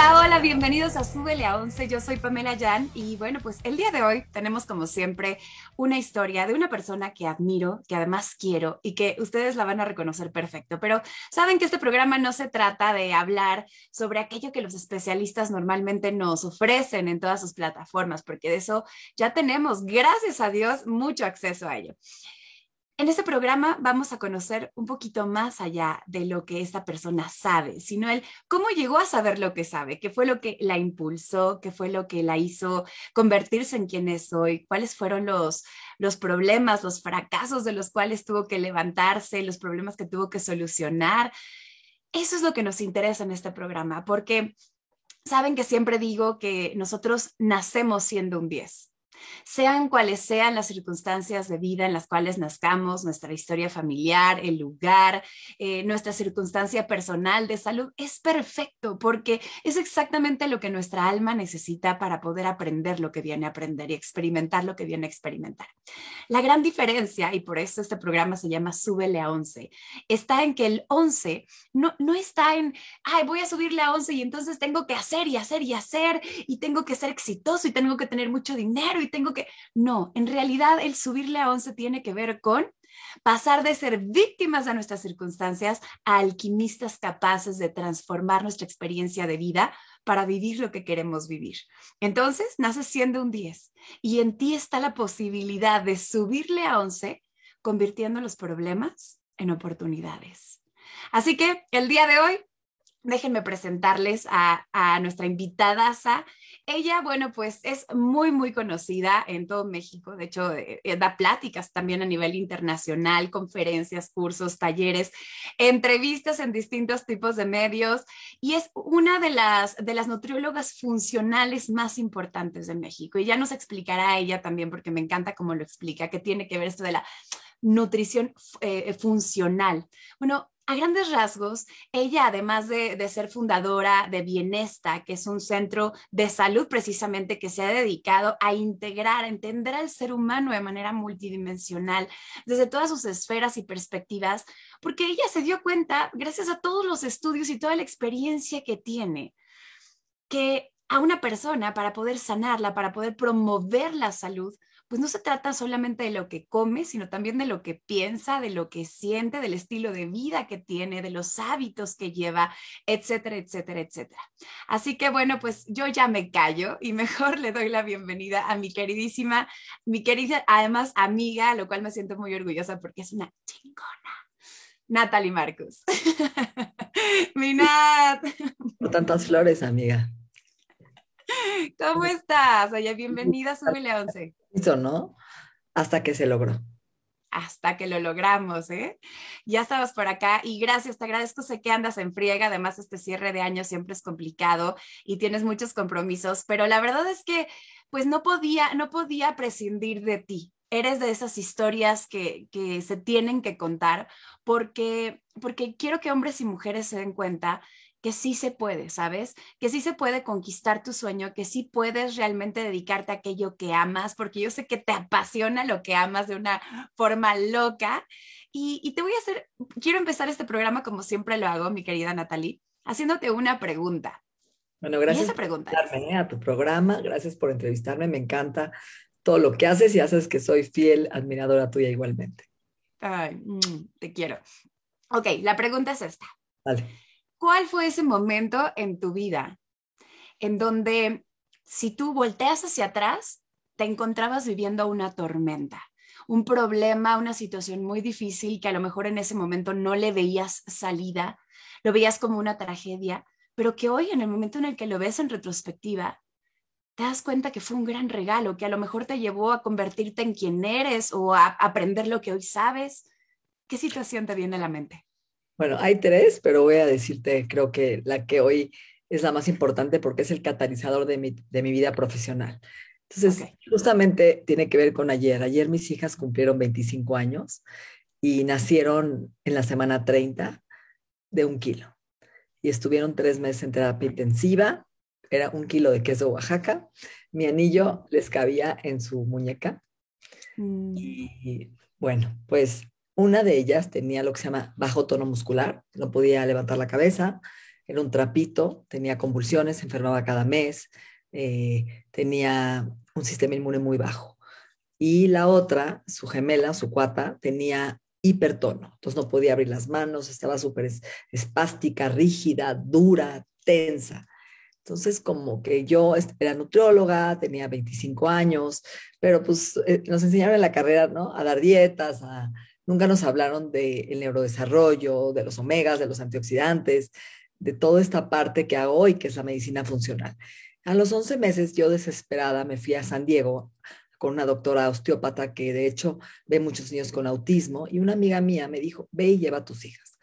Hola, hola, bienvenidos a Súbele a 11. Yo soy Pamela Jan y bueno, pues el día de hoy tenemos como siempre una historia de una persona que admiro, que además quiero y que ustedes la van a reconocer perfecto. Pero saben que este programa no se trata de hablar sobre aquello que los especialistas normalmente nos ofrecen en todas sus plataformas, porque de eso ya tenemos, gracias a Dios, mucho acceso a ello. En este programa vamos a conocer un poquito más allá de lo que esta persona sabe, sino el cómo llegó a saber lo que sabe, qué fue lo que la impulsó, qué fue lo que la hizo convertirse en quien es hoy, cuáles fueron los, los problemas, los fracasos de los cuales tuvo que levantarse, los problemas que tuvo que solucionar. Eso es lo que nos interesa en este programa, porque saben que siempre digo que nosotros nacemos siendo un 10 sean cuales sean las circunstancias de vida en las cuales nazcamos, nuestra historia familiar, el lugar, eh, nuestra circunstancia personal de salud, es perfecto porque es exactamente lo que nuestra alma necesita para poder aprender lo que viene a aprender y experimentar lo que viene a experimentar. La gran diferencia, y por eso este programa se llama Súbele a 11, está en que el 11 no, no está en, ay, voy a subirle a 11 y entonces tengo que hacer y hacer y hacer y tengo que ser exitoso y tengo que tener mucho dinero y tengo que... No, en realidad el subirle a 11 tiene que ver con pasar de ser víctimas de nuestras circunstancias a alquimistas capaces de transformar nuestra experiencia de vida para vivir lo que queremos vivir. Entonces, naces siendo un 10 y en ti está la posibilidad de subirle a 11 convirtiendo los problemas en oportunidades. Así que el día de hoy, déjenme presentarles a, a nuestra invitada ella, bueno, pues es muy, muy conocida en todo México. De hecho, eh, eh, da pláticas también a nivel internacional, conferencias, cursos, talleres, entrevistas en distintos tipos de medios y es una de las, de las nutriólogas funcionales más importantes de México. Y ya nos explicará ella también, porque me encanta cómo lo explica, que tiene que ver esto de la nutrición eh, funcional. Bueno, a grandes rasgos, ella, además de, ser fundadora de Bienesta, que es un centro de salud precisamente que se ha dedicado a integrar, a entender al ser humano de manera multidimensional, desde todas sus esferas y perspectivas, porque ella se dio cuenta, gracias a todos los estudios y toda la experiencia que tiene, que a una persona, para poder sanarla, para poder promover la salud, pues no se trata solamente de lo que come, sino también de lo que piensa, de lo que siente, del estilo de vida que tiene, de los hábitos que lleva, etcétera, etcétera, etcétera. Así que bueno, pues yo ya me callo y mejor le doy la bienvenida a mi queridísima, mi querida, además amiga, lo cual me siento muy orgullosa porque es una chingona. Natalie Marcus. mi Nat. No tantas flores, amiga. ¿Cómo estás? Oye, bienvenida a Súbele 11. Eso, ¿no? Hasta que se logró. Hasta que lo logramos, ¿eh? Ya estabas por acá y gracias, te agradezco, sé que andas en friega, además este cierre de año siempre es complicado y tienes muchos compromisos, pero la verdad es que pues no podía, no podía prescindir de ti. Eres de esas historias que, que se tienen que contar porque, porque quiero que hombres y mujeres se den cuenta que sí se puede, ¿sabes? Que sí se puede conquistar tu sueño, que sí puedes realmente dedicarte a aquello que amas, porque yo sé que te apasiona lo que amas de una forma loca. Y, te voy a hacer, quiero empezar este programa como siempre lo hago, mi querida Natalie, haciéndote una pregunta. Bueno, gracias por invitarme a tu programa, gracias por entrevistarme, me encanta todo lo que haces y haces que soy fiel admiradora tuya igualmente. Ay, mm, te quiero. Ok, la pregunta es esta. Vale. ¿Cuál fue ese momento en tu vida en donde si tú volteas hacia atrás, te encontrabas viviendo una tormenta, un problema, una situación muy difícil que a lo mejor en ese momento no le veías salida, lo veías como una tragedia, pero que hoy en el momento en el que lo ves en retrospectiva, te das cuenta que fue un gran regalo, que a lo mejor te llevó a convertirte en quien eres o a aprender lo que hoy sabes. ¿Qué situación te viene a la mente? Bueno, hay tres, pero voy a decirte, creo que la que hoy es la más importante porque es el catalizador de mi, vida profesional. Entonces, justamente tiene que ver con ayer. Ayer mis hijas cumplieron 25 años y nacieron en la semana 30 de un kilo. Y estuvieron tres meses en terapia intensiva. Era un kilo de queso Oaxaca. Mi anillo les cabía en su muñeca. Mm. Y bueno, pues una de ellas tenía lo que se llama bajo tono muscular, no podía levantar la cabeza, era un trapito, tenía convulsiones, enfermaba cada mes, eh, tenía un sistema inmune muy bajo. Y la otra, su gemela, su cuata, tenía hipertono, entonces no podía abrir las manos, estaba súper espástica, rígida, dura, tensa. Entonces, como que yo era nutrióloga, tenía 25 años, pero pues eh, nos enseñaron en la carrera, ¿no? A dar dietas, nunca nos hablaron del neurodesarrollo, de los omegas, de los antioxidantes, de toda esta parte que hago hoy, que es la medicina funcional. A los 11 meses, yo desesperada me fui a San Diego con una doctora osteópata que de hecho ve muchos niños con autismo y una amiga mía me dijo, ve y lleva a tus hijas.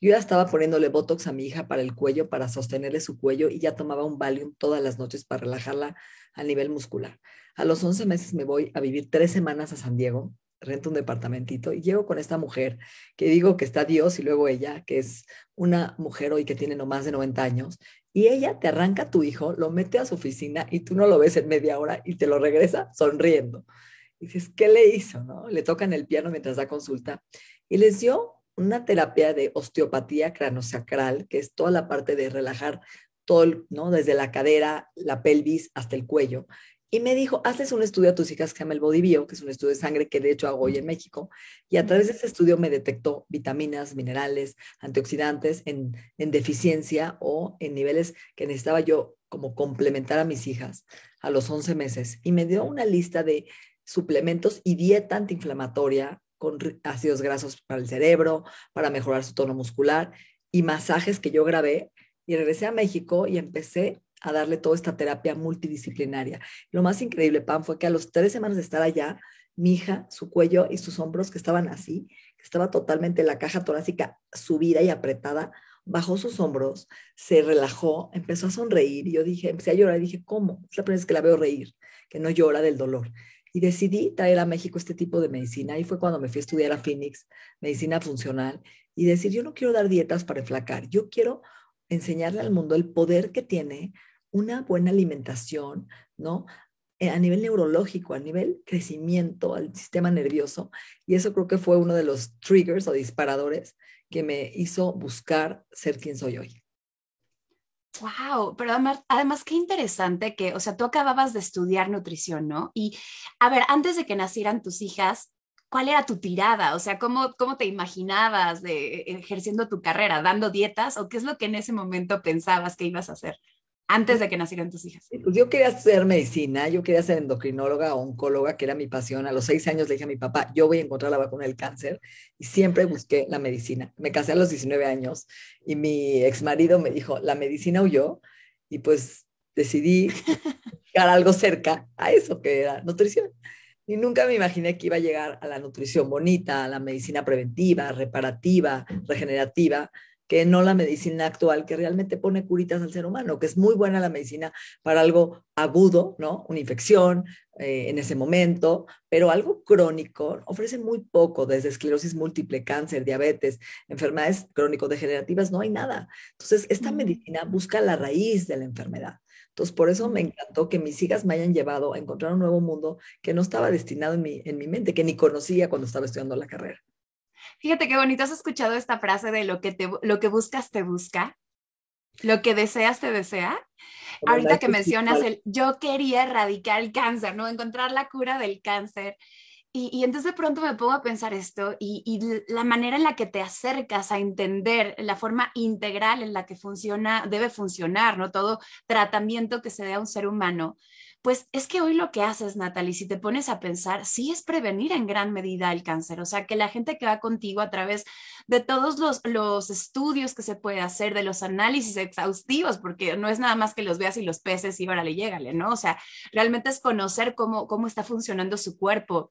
Yo ya estaba poniéndole Botox a mi hija para el cuello, para sostenerle su cuello y ya tomaba un Valium todas las noches para relajarla a nivel muscular. A los 11 meses me voy a vivir tres semanas a San Diego, rento un departamentito y llego con esta mujer que digo que está Dios y luego ella, que es una mujer hoy que tiene no más de 90 años y ella te arranca a tu hijo, lo mete a su oficina y tú no lo ves en media hora y te lo regresa sonriendo. Y dices, ¿qué le hizo? No? Le tocan el piano mientras da consulta y les dio una terapia de osteopatía cranosacral, que es toda la parte de relajar todo, ¿no? Desde la cadera, la pelvis hasta el cuello y me dijo, haces un estudio a tus hijas que se llama el Body Bio, que es un estudio de sangre que de hecho hago hoy en México, y a través de ese estudio me detectó vitaminas, minerales, antioxidantes en, en deficiencia o en niveles que necesitaba yo como complementar a mis hijas a los 11 meses. Y me dio una lista de suplementos y dieta antiinflamatoria con ácidos grasos para el cerebro, para mejorar su tono muscular y masajes que yo grabé. Y regresé a México y empecé a darle toda esta terapia multidisciplinaria. Lo más increíble, Pam, fue que a los tres semanas de estar allá, mi hija, su cuello y sus hombros que estaban así, que estaba totalmente la caja torácica subida y apretada, bajó sus hombros, se relajó, empezó a sonreír y yo dije, empecé a llorar y dije, ¿cómo? Es la primera vez que la veo reír, que no llora del dolor. Y decidí traer a México este tipo de medicina y fue cuando me fui a estudiar a Phoenix, medicina funcional, y decir, yo no quiero dar dietas para enflacar, yo quiero enseñarle al mundo el poder que tiene una buena alimentación, ¿no? Eh, a nivel neurológico, a nivel crecimiento, al sistema nervioso. Y eso creo que fue uno de los triggers o disparadores que me hizo buscar ser quien soy hoy. Wow, pero además, además, qué interesante que, o sea, tú acababas de estudiar nutrición, ¿no? Y a ver, antes de que nacieran tus hijas, ¿cuál era tu tirada? O sea, ¿cómo, cómo te imaginabas de, ejerciendo tu carrera, dando dietas o qué es lo que en ese momento pensabas que ibas a hacer? Antes de que nacieran tus hijas? Pues yo quería hacer medicina, yo quería ser endocrinóloga o oncóloga, que era mi pasión. A los seis años le dije a mi papá, yo voy a encontrar la vacuna del cáncer y siempre busqué la medicina. Me casé a los 19 años y mi ex marido me dijo, la medicina huyó y pues decidí buscar algo cerca a eso que era nutrición. Y nunca me imaginé que iba a llegar a la nutrición bonita, a la medicina preventiva, reparativa, regenerativa, que no la medicina actual, que realmente pone curitas al ser humano, que es muy buena la medicina para algo agudo, ¿no? Una infección eh, en ese momento, pero algo crónico ofrece muy poco, desde esclerosis múltiple, cáncer, diabetes, enfermedades crónico-degenerativas, no hay nada. Entonces, esta medicina busca la raíz de la enfermedad. Entonces, por eso me encantó que mis hijas me hayan llevado a encontrar un nuevo mundo que no estaba destinado en mi, en mi mente, que ni conocía cuando estaba estudiando la carrera. Fíjate qué bonito, ¿has escuchado esta frase de lo que, te, lo que buscas te busca? Lo que deseas te desea. Ahorita que mencionas el yo quería erradicar el cáncer, ¿no? Encontrar la cura del cáncer. Y, entonces de pronto me pongo a pensar esto y, la manera en la que te acercas a entender la forma integral en la que funciona, debe funcionar, ¿no? Todo tratamiento que se dé a un ser humano. Pues es que hoy lo que haces, Natalie, si te pones a pensar, sí es prevenir en gran medida el cáncer. O sea, que la gente que va contigo a través de todos los, los estudios que se puede hacer, de los análisis exhaustivos, porque no es nada más que los veas y los peces y órale, llégale, ¿no? O sea, realmente es conocer cómo, cómo está funcionando su cuerpo,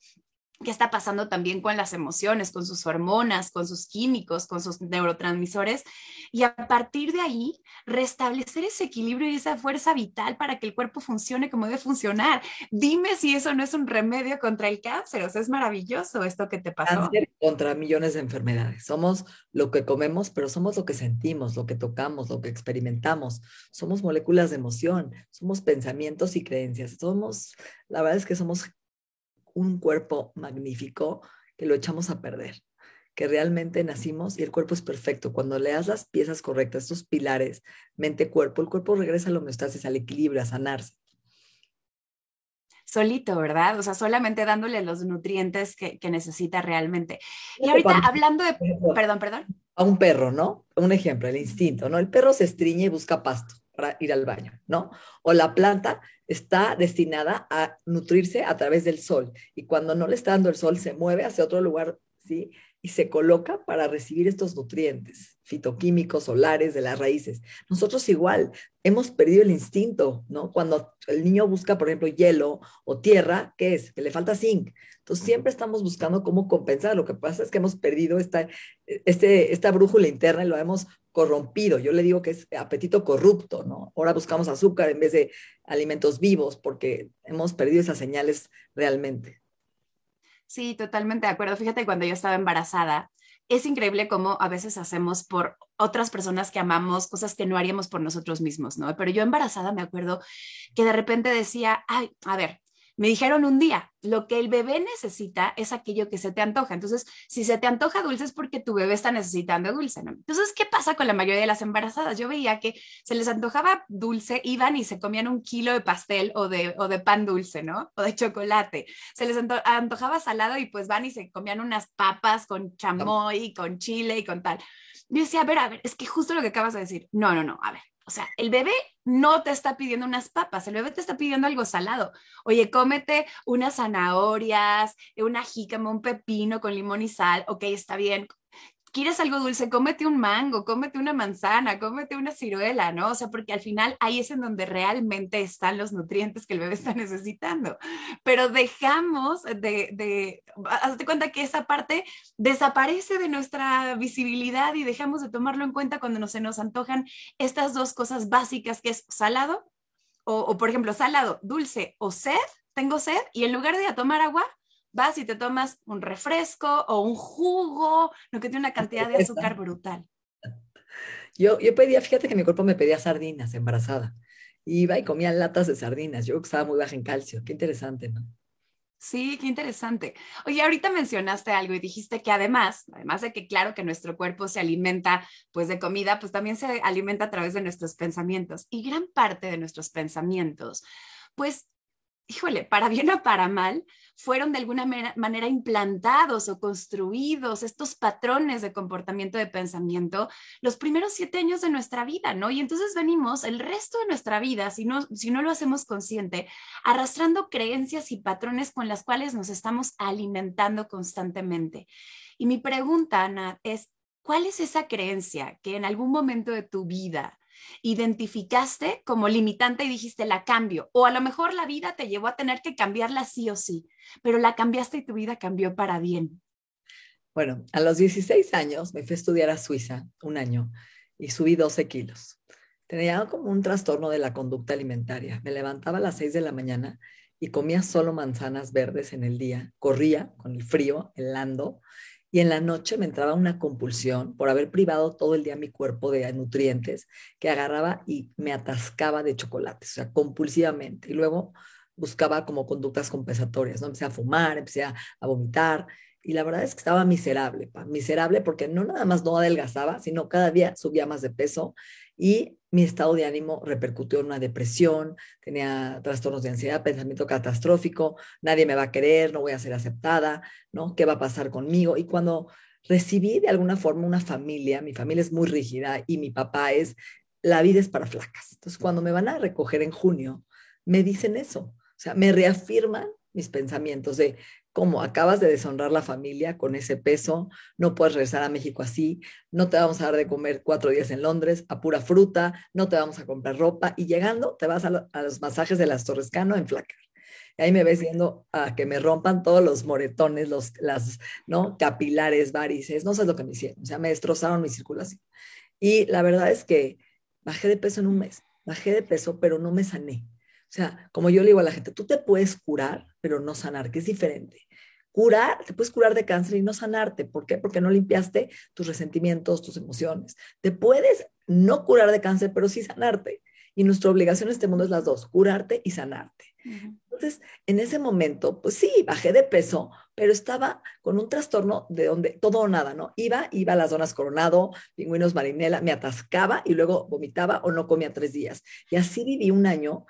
qué está pasando también con las emociones, con sus hormonas, con sus químicos, con sus neurotransmisores, y a partir de ahí restablecer ese equilibrio y esa fuerza vital para que el cuerpo funcione como debe funcionar. Dime si eso no es un remedio contra el cáncer, o sea, es maravilloso esto que te pasó. Contra millones de enfermedades. Somos lo que comemos, pero somos lo que sentimos, lo que tocamos, lo que experimentamos. Somos moléculas de emoción, somos pensamientos y creencias. Somos, la verdad es que somos un cuerpo magnífico que lo echamos a perder, que realmente nacimos y el cuerpo es perfecto. Cuando le das las piezas correctas, estos pilares, mente-cuerpo, el cuerpo regresa a la homeostasis, al equilibrio, a sanarse. Solito, ¿verdad? O sea, solamente dándole los nutrientes que, necesita realmente. Y ahorita hablando de... Perdón, perdón. A un perro, ¿no? Un ejemplo, el instinto, ¿no? El perro se estriñe y busca pasto para ir al baño, ¿no? O la planta está destinada a nutrirse a través del sol y cuando no le está dando el sol se mueve hacia otro lugar, ¿sí? Y se coloca para recibir estos nutrientes fitoquímicos solares de las raíces. Nosotros igual hemos perdido el instinto, ¿no? Cuando el niño busca, por ejemplo, hielo o tierra, ¿qué es? Que le falta zinc. Entonces siempre estamos buscando cómo compensar. Lo que pasa es que hemos perdido esta, este, esta brújula interna y lo hemos corrompido. Yo le digo que es apetito corrupto, ¿no? Ahora buscamos azúcar en vez de alimentos vivos porque hemos perdido esas señales realmente. Sí, totalmente de acuerdo. Fíjate, cuando yo estaba embarazada, es increíble cómo a veces hacemos por otras personas que amamos cosas que no haríamos por nosotros mismos, ¿no? Pero yo embarazada me acuerdo que de repente decía, ay, a ver, me dijeron un día, lo que el bebé necesita es aquello que se te antoja. Entonces, si se te antoja dulce es porque tu bebé está necesitando dulce, ¿no? Entonces, ¿qué pasa con la mayoría de las embarazadas? Yo veía que se les antojaba dulce, iban y se comían un kilo de pastel o de, o de pan dulce, ¿no? O de chocolate. Se les antojaba salado y pues van y se comían unas papas con chamoy, con chile y con tal. Yo decía, a ver, a ver, es que justo lo que acabas de decir. No, no, no, a ver, o sea, el bebé no te está pidiendo unas papas, el bebé te está pidiendo algo salado. Oye, cómete unas zanahorias, una jícama, un pepino con limón y sal. Ok, está bien quieres algo dulce, cómete un mango, cómete una manzana, cómete una ciruela, ¿no? O sea, porque al final ahí es en donde realmente están los nutrientes que el bebé está necesitando. Pero dejamos de, de hazte cuenta que esa parte desaparece de nuestra visibilidad y dejamos de tomarlo en cuenta cuando no, se nos antojan estas dos cosas básicas que es salado o, por ejemplo, salado, dulce o sed, tengo sed y en lugar de tomar agua, vas y te tomas un refresco o un jugo, lo que tiene una cantidad de azúcar brutal. Yo, yo pedía, fíjate que mi cuerpo me pedía sardinas embarazada. Iba y comía latas de sardinas. Yo estaba muy baja en calcio. Qué interesante, ¿no? Sí, qué interesante. Oye, ahorita mencionaste algo y dijiste que además, además de que claro que nuestro cuerpo se alimenta pues de comida, pues también se alimenta a través de nuestros pensamientos. Y gran parte de nuestros pensamientos, pues híjole, para bien o para mal, fueron de alguna manera implantados o construidos estos patrones de comportamiento de pensamiento los primeros siete años de nuestra vida, ¿no? Y entonces venimos el resto de nuestra vida, si no, si no lo hacemos consciente, arrastrando creencias y patrones con las cuales nos estamos alimentando constantemente. Y mi pregunta, Ana, es, ¿cuál es esa creencia que en algún momento de tu vida identificaste como limitante y dijiste la cambio, o a lo mejor la vida te llevó a tener que cambiarla sí o sí, pero la cambiaste y tu vida cambió para bien. Bueno, a los 16 años me fui a estudiar a Suiza un año y subí 12 kilos. Tenía como un trastorno de la conducta alimentaria. Me levantaba a las 6 de la mañana y comía solo manzanas verdes en el día. Corría con el frío, helando, y en la noche me entraba una compulsión por haber privado todo el día mi cuerpo de nutrientes que agarraba y me atascaba de chocolates, o sea, compulsivamente. Y luego buscaba como conductas compensatorias, ¿no? Empecé a fumar, empecé a, vomitar y la verdad es que estaba miserable, miserable porque no nada más no adelgazaba, sino cada día subía más de peso y mi estado de ánimo repercutió en una depresión, tenía trastornos de ansiedad, pensamiento catastrófico, nadie me va a querer, no voy a ser aceptada, ¿no? ¿Qué va a pasar conmigo? Y cuando recibí de alguna forma una familia, mi familia es muy rígida y mi papá es, la vida es para flacas. Entonces, cuando me van a recoger en junio, me dicen eso, o sea, me reafirman mis pensamientos de como acabas de deshonrar la familia con ese peso, no puedes regresar a México así, no te vamos a dar de comer cuatro días en Londres a pura fruta, no te vamos a comprar ropa y llegando te vas a, los masajes de las Torres Cano en flaca. Y ahí me ves viendo a que me rompan todos los moretones, los, las, ¿no? Capilares, varices, no sé lo que me hicieron, o sea, me destrozaron mi circulación. Y la verdad es que bajé de peso en un mes, bajé de peso, pero no me sané. O sea, como yo le digo a la gente, tú te puedes curar, pero no sanar, que es diferente. Curar, te puedes curar de cáncer y no sanarte. ¿Por qué? Porque no limpiaste tus resentimientos, tus emociones. Te puedes no curar de cáncer, pero sí sanarte. Y nuestra obligación en este mundo es las dos, curarte y sanarte. Entonces, en ese momento, pues sí, bajé de peso, pero estaba con un trastorno de donde todo o nada, ¿no? Iba, iba a las zonas Coronado, Pingüinos Marinela, me atascaba y luego vomitaba o no comía tres días. Y así viví un año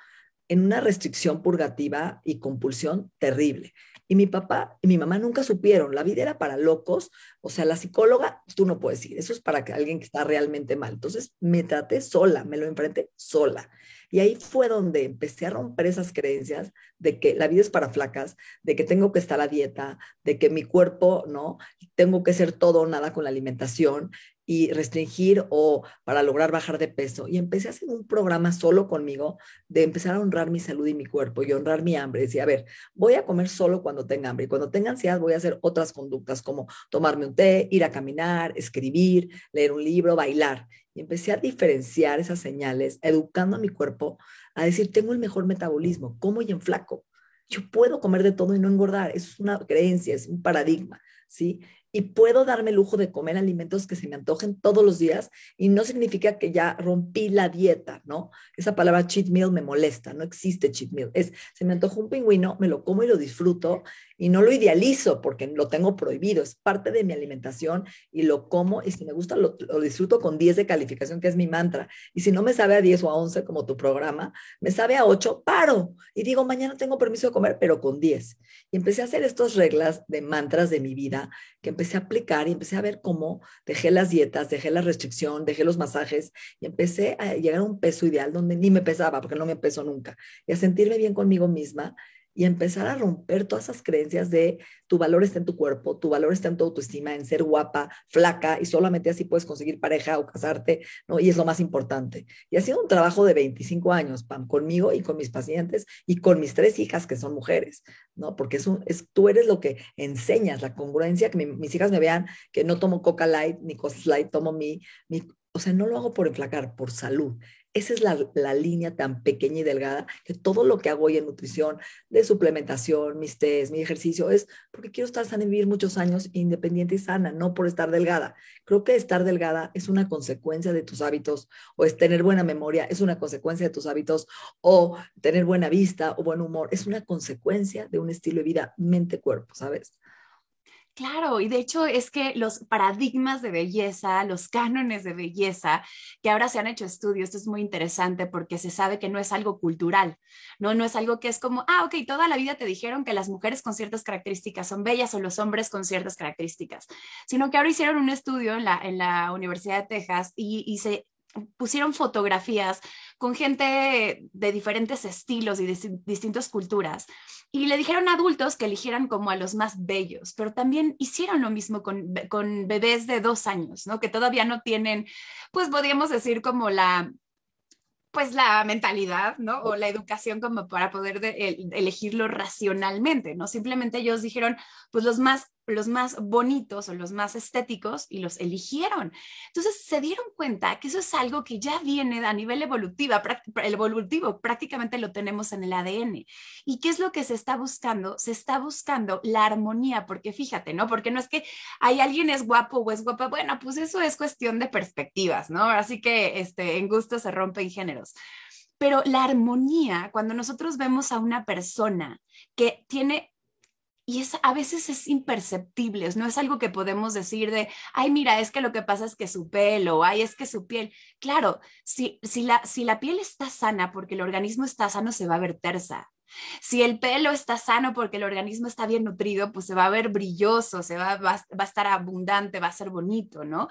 en una restricción purgativa y compulsión terrible. Y mi papá y mi mamá nunca supieron, la vida era para locos, o sea, la psicóloga, tú no puedes ir, eso es para que alguien que está realmente mal. Entonces me traté sola, me lo enfrenté sola. Y ahí fue donde empecé a romper esas creencias de que la vida es para flacas, de que tengo que estar a dieta, de que mi cuerpo, ¿no? Tengo que ser todo o nada con la alimentación y restringir o para lograr bajar de peso. Y empecé a hacer un programa solo conmigo de empezar a honrar mi salud y mi cuerpo y honrar mi hambre. Decía, a ver, voy a comer solo cuando tenga hambre y cuando tenga ansiedad voy a hacer otras conductas como tomarme un té, ir a caminar, escribir, leer un libro, bailar. Y empecé a diferenciar esas señales, educando a mi cuerpo a decir, tengo el mejor metabolismo, como y en flaco. Yo puedo comer de todo y no engordar. Es una creencia, es un paradigma, ¿sí? Y puedo darme el lujo de comer alimentos que se me antojen todos los días y no significa que ya rompí la dieta, ¿no? Esa palabra cheat meal me molesta, no existe cheat meal. Es, se me antoja un pingüino, me lo como y lo disfruto y no lo idealizo porque lo tengo prohibido, es parte de mi alimentación y lo como y si me gusta lo, lo disfruto con 10 de calificación, que es mi mantra. Y si no me sabe a 10 o a 11 como tu programa, me sabe a 8, paro y digo, mañana tengo permiso de comer, pero con 10. Y empecé a hacer estas reglas de mantras de mi vida que empecé empecé a aplicar y empecé a ver cómo dejé las dietas, dejé la restricción, dejé los masajes y empecé a llegar a un peso ideal donde ni me pesaba, porque no me peso nunca, y a sentirme bien conmigo misma y empezar a romper todas esas creencias de tu valor está en tu cuerpo, tu valor está en tu autoestima, en ser guapa, flaca y solamente así puedes conseguir pareja o casarte, ¿no? Y es lo más importante. Y ha sido un trabajo de 25 años, conmigo y con mis pacientes y con mis tres hijas que son mujeres, ¿no? Porque es, es tú eres lo que enseñas, la congruencia, que mis hijas me vean que no tomo Coca Light ni cosas Light, tomo mi, mi, o sea, no lo hago por enflacar, por salud. Esa es la, línea tan pequeña y delgada que todo lo que hago hoy en nutrición, de suplementación, mis test, mi ejercicio, es porque quiero estar sana y vivir muchos años independiente y sana, no por estar delgada. Creo que estar delgada es una consecuencia de tus hábitos, o es tener buena memoria, es una consecuencia de tus hábitos, o tener buena vista o buen humor, es una consecuencia de un estilo de vida mente-cuerpo, ¿sabes? Claro, y de hecho es que los paradigmas de belleza, los cánones de belleza, que ahora se han hecho estudios, esto es muy interesante porque se sabe que no es algo cultural, ¿no? No es algo que es como, ah, ok, toda la vida te dijeron que las mujeres con ciertas características son bellas o los hombres con ciertas características, sino que ahora hicieron un estudio en la, en la Universidad de Texas y, y se pusieron fotografías con gente de diferentes estilos y de distintas culturas. Y le dijeron a adultos que eligieran como a los más bellos, pero también hicieron lo mismo con, con bebés de dos años, ¿no? Que todavía no tienen, pues podríamos decir como la, pues la mentalidad, ¿no? O la educación como para poder elegirlo racionalmente, ¿no? Simplemente ellos dijeron, pues los más, los más bonitos o los más estéticos y los eligieron. Entonces se dieron cuenta que eso es algo que ya viene a nivel evolutivo, el evolutivo prácticamente lo tenemos en el ADN. ¿Y qué es lo que se está buscando? Se está buscando la armonía, porque fíjate, ¿no? Porque no es que hay alguien es guapo o es guapa, bueno, pues eso es cuestión de perspectivas, ¿no? Así que este, en gusto se rompen géneros. Pero la armonía, cuando nosotros vemos a una persona que tiene y es, a veces es imperceptible, no es algo que podemos decir de, ay, mira, es que lo que pasa es que su pelo, ay, es que su piel. Claro, si, si, la, si la piel está sana porque el organismo está sano, se va a ver tersa. Si el pelo está sano porque el organismo está bien nutrido, pues se va a ver brilloso, se va, a estar abundante, va a ser bonito, ¿no?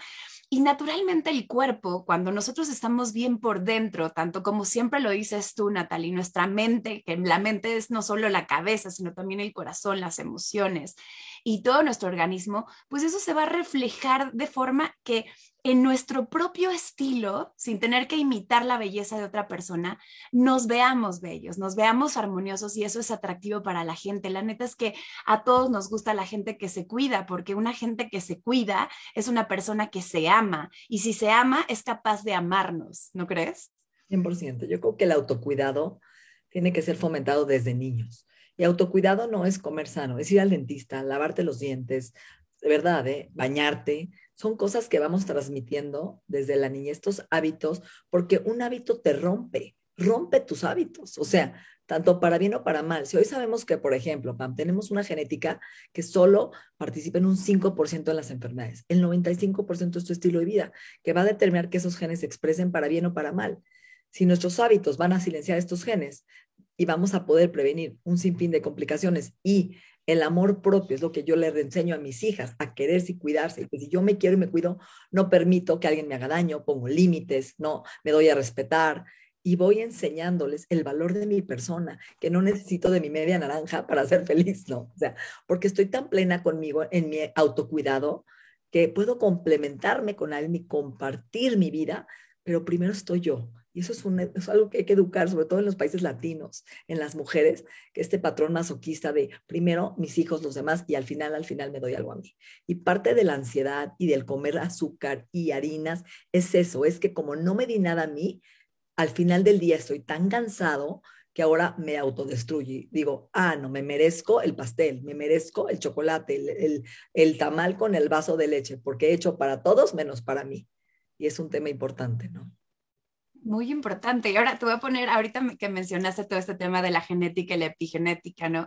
Y naturalmente el cuerpo, cuando nosotros estamos bien por dentro, tanto como siempre lo dices tú, Natalie, nuestra mente, que la mente es no solo la cabeza, sino también el corazón, las emociones y todo nuestro organismo, pues eso se va a reflejar de forma que en nuestro propio estilo, sin tener que imitar la belleza de otra persona, nos veamos bellos, nos veamos armoniosos y eso es atractivo para la gente. La neta es que a todos nos gusta la gente que se cuida, porque una gente que se cuida es una persona que se ama y si se ama es capaz de amarnos, ¿no crees? 100%. Yo creo que el autocuidado tiene que ser fomentado desde niños. Y autocuidado no es comer sano, es ir al dentista, lavarte los dientes, de verdad, ¿eh? bañarte, son cosas que vamos transmitiendo desde la niñez, estos hábitos, porque un hábito te rompe, rompe tus hábitos. O sea, tanto para bien o para mal. Si hoy sabemos que, por ejemplo, Pam, tenemos una genética que solo participa en un 5% de las enfermedades, el 95% es tu estilo de vida, que va a determinar que esos genes se expresen para bien o para mal. Si nuestros hábitos van a silenciar estos genes y vamos a poder prevenir un sinfín de complicaciones y el amor propio es lo que yo le enseño a mis hijas, a quererse y cuidarse. Y que si yo me quiero y me cuido, no permito que alguien me haga daño, pongo límites, no me doy a respetar, y voy enseñándoles el valor de mi persona, que no necesito de mi media naranja para ser feliz, ¿no? O sea, porque estoy tan plena conmigo en mi autocuidado que puedo complementarme con alguien y compartir mi vida, pero primero estoy yo. Y eso es, algo que hay que educar, sobre todo en los países latinos, en las mujeres, que este patrón masoquista de primero mis hijos, los demás, y al final, al final me doy algo a mí. Y parte de la ansiedad y del comer azúcar y harinas es eso, es que como no me di nada a mí, al final del día estoy tan cansado que ahora me autodestruye. Digo, ah, no, me merezco el pastel, me merezco el chocolate, el, el, tamal con el vaso de leche, porque he hecho para todos menos para mí. Y es un tema importante, ¿no? Muy importante. Y ahora te voy a poner, ahorita que mencionaste todo este tema de la genética y la epigenética, ¿no?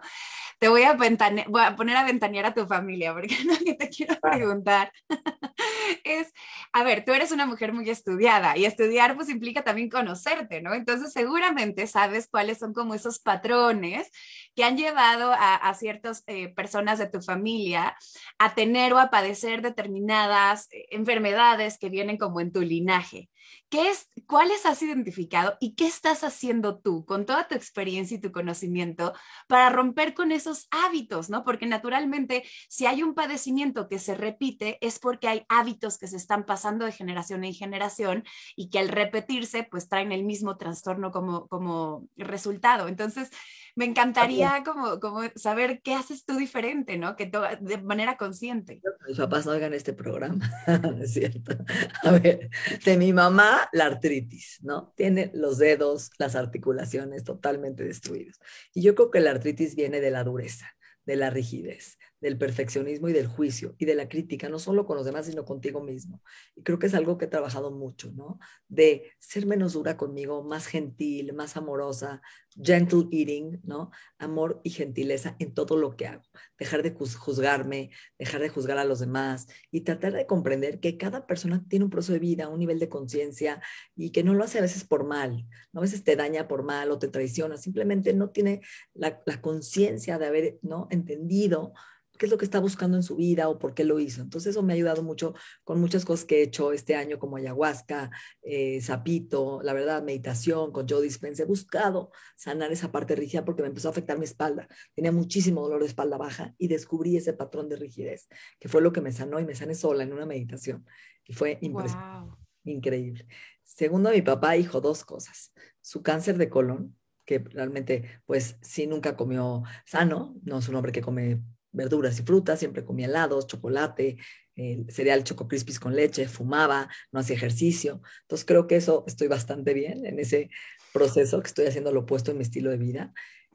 Te voy a, voy a poner a ventanear a tu familia, porque lo que te quiero preguntar es, a ver, tú eres una mujer muy estudiada y estudiar pues implica también conocerte, ¿no? Entonces seguramente sabes cuáles son como esos patrones que han llevado a, ciertas eh, personas de tu familia a tener o a padecer determinadas eh, enfermedades que vienen como en tu linaje. ¿Qué es, ¿Cuáles has identificado y qué estás haciendo tú con toda tu experiencia y tu conocimiento para romper con esos hábitos, ¿no? Porque naturalmente, si hay un padecimiento que se repite, es porque hay hábitos que se están pasando de generación en generación y que al repetirse, pues traen el mismo trastorno como, como resultado. Entonces, me encantaría como, como saber qué haces tú diferente, ¿no? Que de manera consciente. Mis papás no oigan este programa, es cierto. A ver, de mi mamá, la artritis, ¿no? Tiene los dedos, las articulaciones totalmente destruidos. Y yo creo que la artritis viene de la dureza, de la rigidez, del perfeccionismo y del juicio y de la crítica, no solo con los demás, sino contigo mismo. Y creo que es algo que he trabajado mucho, ¿no? De ser menos dura conmigo, más gentil, más amorosa, gentle eating, ¿no? Amor y gentileza en todo lo que hago. Dejar de juzgarme, dejar de juzgar a los demás y tratar de comprender que cada persona tiene un proceso de vida, un nivel de conciencia y que no lo hace a veces por mal, ¿no? A veces te daña por mal o te traiciona, simplemente no tiene la, la conciencia de haber, ¿no? Entendido qué es lo que está buscando en su vida o por qué lo hizo. Entonces eso me ha ayudado mucho con muchas cosas que he hecho este año como ayahuasca, eh, zapito, la verdad, meditación con Joe Dispense. He buscado sanar esa parte rígida porque me empezó a afectar mi espalda. Tenía muchísimo dolor de espalda baja y descubrí ese patrón de rigidez, que fue lo que me sanó y me sané sola en una meditación. Y fue impresionante, increíble. Segundo, mi papá dijo dos cosas. Su cáncer de colon, que realmente, pues sí, nunca comió sano, no es un hombre que come verduras y frutas, siempre comía helados, chocolate, cereal Choco Crispies con leche, fumaba, no hacía ejercicio. Entonces creo que eso estoy bastante bien en ese proceso que estoy haciendo lo opuesto en mi estilo de vida.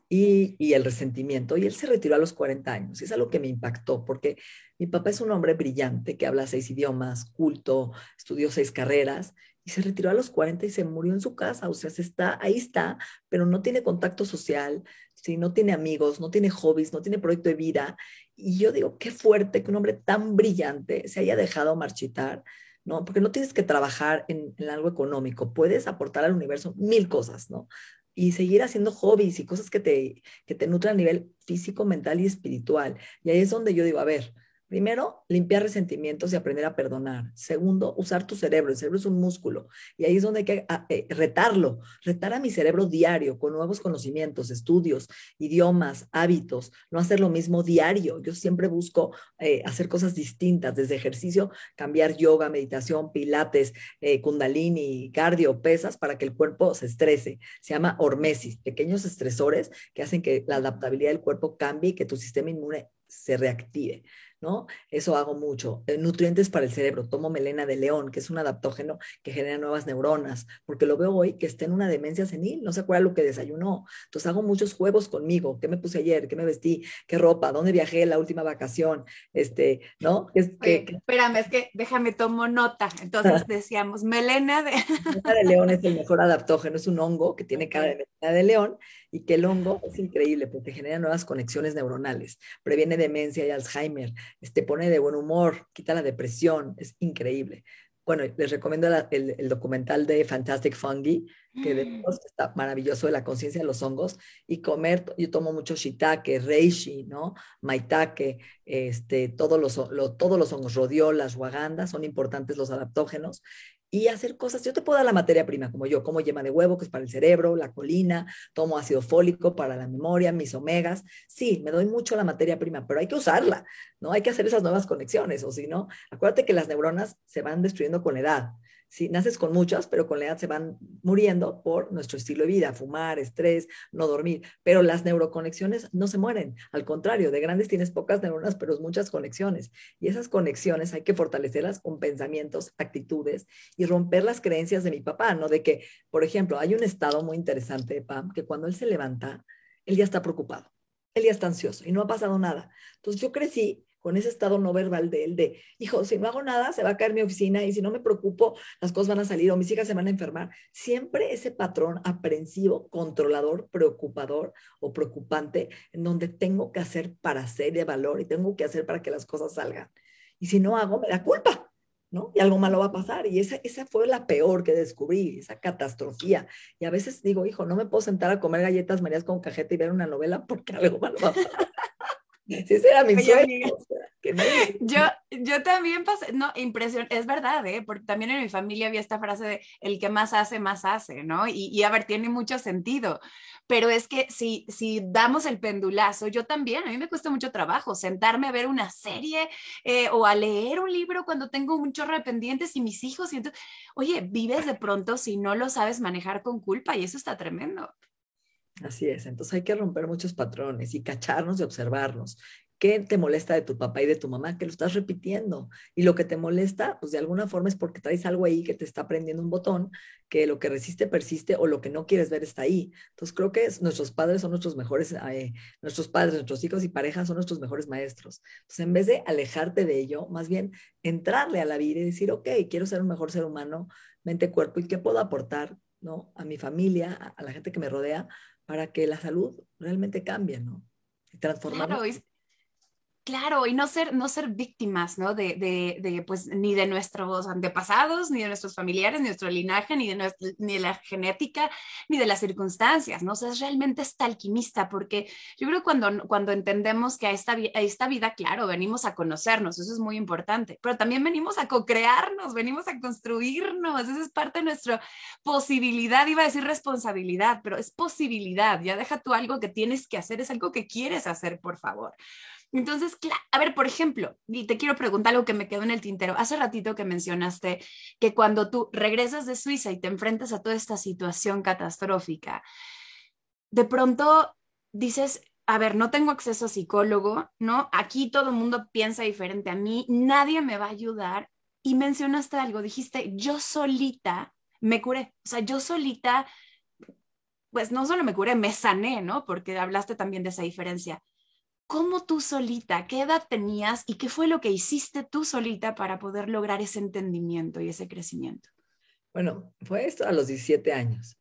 Y, y, el resentimiento. Y él se retiró a los 40 años. Es algo que me impactó, porque mi papá es un hombre brillante que habla seis idiomas, culto, estudió seis carreras, y se retiró a los 40 y se murió en su casa. O sea, se está, ahí está, pero no tiene contacto social, ¿sí? no tiene amigos, no tiene hobbies, no tiene proyecto de vida. Y yo digo, qué fuerte que un hombre tan brillante se haya dejado marchitar, ¿no? Porque no tienes que trabajar en, en algo económico, puedes aportar al universo mil cosas, ¿no? y seguir haciendo hobbies y cosas que te, que te nutran a nivel físico, mental y espiritual. Y ahí es donde yo digo, a ver, Primero, limpiar resentimientos y aprender a perdonar. Segundo, usar tu cerebro. El cerebro es un músculo y ahí es donde hay que ah, eh, retarlo, retar a mi cerebro diario con nuevos conocimientos, estudios, idiomas, hábitos, no hacer lo mismo diario. Yo siempre busco eh, hacer cosas distintas, desde ejercicio, cambiar yoga, meditación, pilates, eh, kundalini, cardio, pesas, para que el cuerpo se estrese. Se llama hormesis, pequeños estresores que hacen que la adaptabilidad del cuerpo cambie y que tu sistema inmune se reactive. ¿No? Eso hago mucho. Eh, nutrientes para el cerebro. Tomo melena de león, que es un adaptógeno que genera nuevas neuronas, porque lo veo hoy que está en una demencia senil, no se acuerda lo que desayunó. Entonces hago muchos juegos conmigo. ¿Qué me puse ayer? ¿Qué me vestí? ¿Qué ropa? ¿Dónde viajé la última vacación? Este, ¿no? Es que, espérame, es que déjame tomo nota. Entonces decíamos, melena de... melena de león es el mejor adaptógeno, es un hongo que tiene cara de melena de león y que el hongo es increíble porque genera nuevas conexiones neuronales, previene demencia y Alzheimer, este, pone de buen humor, quita la depresión, es increíble. Bueno, les recomiendo el, documental de Fantastic Fungi, que de, mm. está maravilloso de la conciencia de los hongos, y comer, yo tomo mucho shiitake, reishi, ¿no? Maitake, este, todos, los, todos los hongos, rodiolas, waganda, son importantes los adaptógenos, y hacer cosas. Yo te puedo dar la materia prima, como yo, como yema de huevo, que es para el cerebro, la colina, tomo ácido fólico para la memoria, mis omegas. Sí, me doy mucho la materia prima, pero hay que usarla, ¿no? Hay que hacer esas nuevas conexiones, o si no, acuérdate que las neuronas se van destruyendo con la edad. ¿Sí? Naces con muchas, pero con la edad se van muriendo por nuestro estilo de vida, fumar, estrés, no dormir. Pero las neuroconexiones no se mueren. Al contrario, de grandes tienes pocas neuronas, pero muchas conexiones. Y esas conexiones hay que fortalecerlas con pensamientos, actitudes y romper las creencias de mi papá, ¿no? De que, por ejemplo, hay un estado muy interesante, Pam, que cuando él se levanta, él ya está preocupado, él ya está ansioso y no ha pasado nada. Entonces yo crecí con ese estado no verbal de él, de, hijo, si no hago nada, se va a caer mi oficina y si no me preocupo, las cosas van a salir o mis hijas se van a enfermar. Siempre ese patrón aprensivo, controlador, preocupador o preocupante, en donde tengo que hacer para ser de valor y tengo que hacer para que las cosas salgan. Y si no hago, me da culpa. ¿no? Y algo malo va a pasar. Y esa, esa fue la peor que descubrí, esa catastrofía. Y a veces digo, hijo, no me puedo sentar a comer galletas marías con cajeta y ver una novela porque algo malo va a pasar. Ese era mi sueño. Yo, yo también pasé, no, impresión, es verdad, ¿eh? porque también en mi familia había esta frase de el que más hace, más hace, ¿no? Y, y a ver, tiene mucho sentido, pero es que si, si damos el pendulazo, yo también, a mí me cuesta mucho trabajo sentarme a ver una serie eh, o a leer un libro cuando tengo un chorro de pendientes y mis hijos, y entonces, oye, vives de pronto si no lo sabes manejar con culpa y eso está tremendo. Así es, entonces hay que romper muchos patrones y cacharnos y observarnos. ¿Qué te molesta de tu papá y de tu mamá? Que lo estás repitiendo. Y lo que te molesta, pues de alguna forma es porque traes algo ahí que te está prendiendo un botón, que lo que resiste persiste o lo que no quieres ver está ahí. Entonces creo que nuestros padres son nuestros mejores, eh, nuestros padres, nuestros hijos y parejas son nuestros mejores maestros. Entonces en vez de alejarte de ello, más bien entrarle a la vida y decir, ok, quiero ser un mejor ser humano, mente, cuerpo, ¿y qué puedo aportar? ¿no? A mi familia, a, la gente que me rodea, para que la salud realmente cambie, ¿no? Transformar. No ser, no ser víctimas, ¿no? De, de, pues, ni de nuestros antepasados, ni de nuestros familiares, ni de nuestro linaje, ni de, ni de la genética, ni de las circunstancias, ¿no? Es realmente esta alquimista, porque yo creo que cuando, cuando entendemos que a esta, a esta vida, claro, venimos a conocernos, eso es muy importante, pero también venimos a co-crearnos, venimos a construirnos, esa es parte de nuestra posibilidad, iba a decir responsabilidad, pero es posibilidad, ya deja tú algo que tienes que hacer, es algo que quieres hacer, por favor. Entonces, a ver, por ejemplo, y te quiero preguntar algo que me quedó en el tintero. Hace ratito que mencionaste que cuando tú regresas de Suiza y te enfrentas a toda esta situación catastrófica, de pronto dices, a ver, no tengo acceso a psicólogo, ¿no? Aquí todo el mundo piensa diferente a mí, nadie me va a ayudar. Y mencionaste algo, dijiste, yo solita me curé, o sea, yo solita, pues no solo me curé, me sané, ¿no? Porque hablaste también de esa diferencia ¿Cómo tú solita, qué edad tenías y qué fue lo que hiciste tú solita para poder lograr ese entendimiento y ese crecimiento? Bueno, fue esto a los 17 años.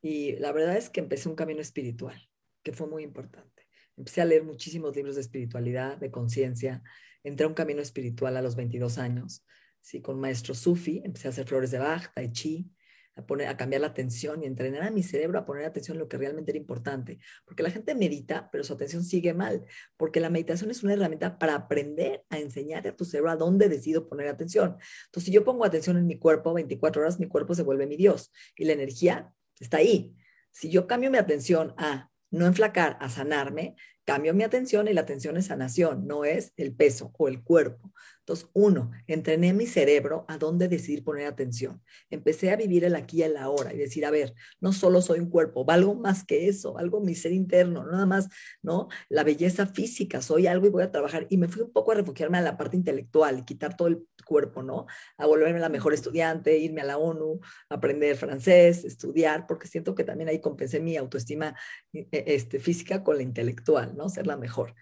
Y la verdad es que empecé un camino espiritual, que fue muy importante. Empecé a leer muchísimos libros de espiritualidad, de conciencia. Entré a un camino espiritual a los 22 años, sí, con maestro Sufi. Empecé a hacer flores de Bach, Tai Chi, a, poner, a cambiar la atención y entrenar a mi cerebro a poner atención en lo que realmente era importante. Porque la gente medita, pero su atención sigue mal, porque la meditación es una herramienta para aprender a enseñar a tu cerebro a dónde decido poner atención. Entonces, si yo pongo atención en mi cuerpo 24 horas, mi cuerpo se vuelve mi Dios y la energía está ahí. Si yo cambio mi atención a no enflacar, a sanarme, cambio mi atención y la atención es sanación, no es el peso o el cuerpo. Entonces, uno, entrené mi cerebro a dónde decidir poner atención. Empecé a vivir el aquí y el ahora y decir, a ver, no solo soy un cuerpo, valgo más que eso, algo mi ser interno, nada más, ¿no? La belleza física, soy algo y voy a trabajar. Y me fui un poco a refugiarme a la parte intelectual y quitar todo el cuerpo, ¿no? A volverme la mejor estudiante, irme a la ONU, aprender francés, estudiar, porque siento que también ahí compensé mi autoestima e, este, física con la intelectual, ¿no? Ser la mejor.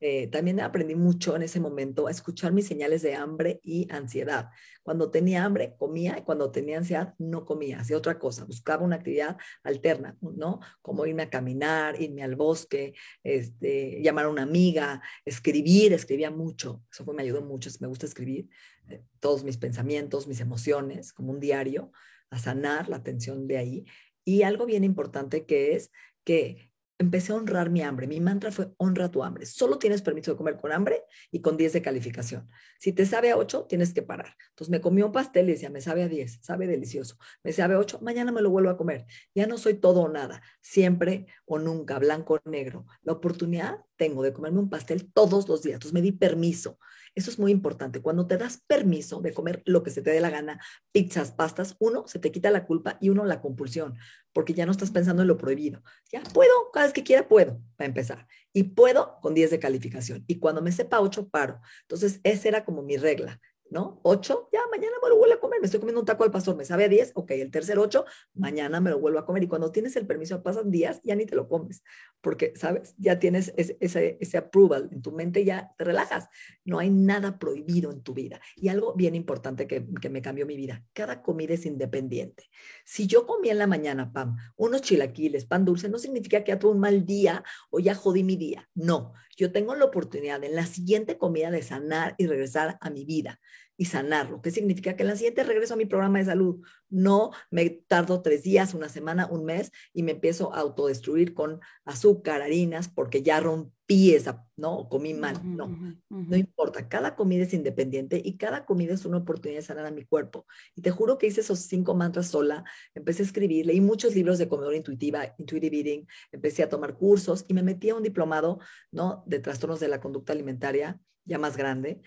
Eh, también aprendí mucho en ese momento a escuchar mis señales de hambre y ansiedad. Cuando tenía hambre, comía y cuando tenía ansiedad, no comía, hacía otra cosa, buscaba una actividad alterna, ¿no? Como irme a caminar, irme al bosque, este, llamar a una amiga, escribir, escribía mucho, eso fue, me ayudó mucho, me gusta escribir eh, todos mis pensamientos, mis emociones, como un diario, a sanar la tensión de ahí. Y algo bien importante que es que empecé a honrar mi hambre. Mi mantra fue honra tu hambre. Solo tienes permiso de comer con hambre y con 10 de calificación. Si te sabe a 8, tienes que parar. Entonces me comí un pastel y decía, me sabe a 10, sabe delicioso. Me sabe a 8, mañana me lo vuelvo a comer. Ya no soy todo o nada, siempre o nunca, blanco o negro. La oportunidad tengo de comerme un pastel todos los días. Entonces me di permiso. Eso es muy importante. Cuando te das permiso de comer lo que se te dé la gana, pizzas, pastas, uno, se te quita la culpa y uno, la compulsión, porque ya no estás pensando en lo prohibido. Ya puedo, cada vez que quiera puedo, para empezar. Y puedo con 10 de calificación. Y cuando me sepa 8, paro. Entonces, esa era como mi regla. ¿No? Ocho, ya mañana me lo vuelvo a comer, me estoy comiendo un taco al pastor, me sabe a diez, ok, el tercer ocho, mañana me lo vuelvo a comer. Y cuando tienes el permiso, pasan días, ya ni te lo comes, porque, ¿sabes? Ya tienes ese, ese, approval en tu mente, ya te relajas. No hay nada prohibido en tu vida. Y algo bien importante que, que me cambió mi vida, cada comida es independiente. Si yo comí en la mañana, pam, unos chilaquiles, pan dulce, no significa que ya tuve un mal día o ya jodí mi día. No, yo tengo la oportunidad en la siguiente comida de sanar y regresar a mi vida y sanarlo. ¿Qué significa? Que en la siguiente regreso a mi programa de salud. No me tardo tres días, una semana, un mes y me empiezo a autodestruir con azúcar, harinas, porque ya rompí esa, ¿no? Comí mal. No, no importa. Cada comida es independiente y cada comida es una oportunidad de sanar a mi cuerpo. Y te juro que hice esos cinco mantras sola. Empecé a escribir, leí muchos libros de comedor intuitiva, intuitive eating, empecé a tomar cursos y me metí a un diplomado, ¿no? De trastornos de la conducta alimentaria, ya más grande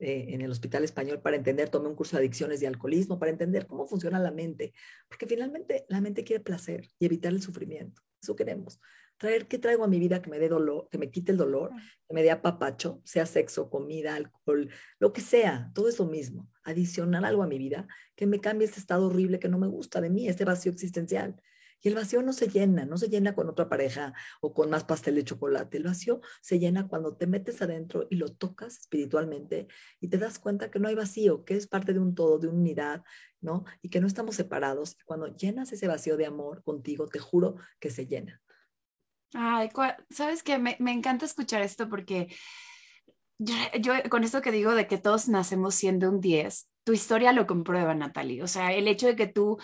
eh, en el Hospital Español para entender, tomé un curso de adicciones y alcoholismo para entender cómo funciona la mente, porque finalmente la mente quiere placer y evitar el sufrimiento. Eso queremos. Traer, ¿qué traigo a mi vida que me dé dolor, que me quite el dolor, que me dé apapacho, sea sexo, comida, alcohol, lo que sea, todo es lo mismo. Adicionar algo a mi vida que me cambie este estado horrible que no me gusta de mí, este vacío existencial. Y el vacío no se llena, no se llena con otra pareja o con más pastel de chocolate. El vacío se llena cuando te metes adentro y lo tocas espiritualmente y te das cuenta que no hay vacío, que es parte de un todo, de unidad, ¿no? Y que no estamos separados. Cuando llenas ese vacío de amor contigo, te juro que se llena. Ay, sabes que me, encanta escuchar esto porque yo, yo, con esto que digo de que todos nacemos siendo un 10, tu historia lo comprueba, Natalie. O sea, el hecho de que tú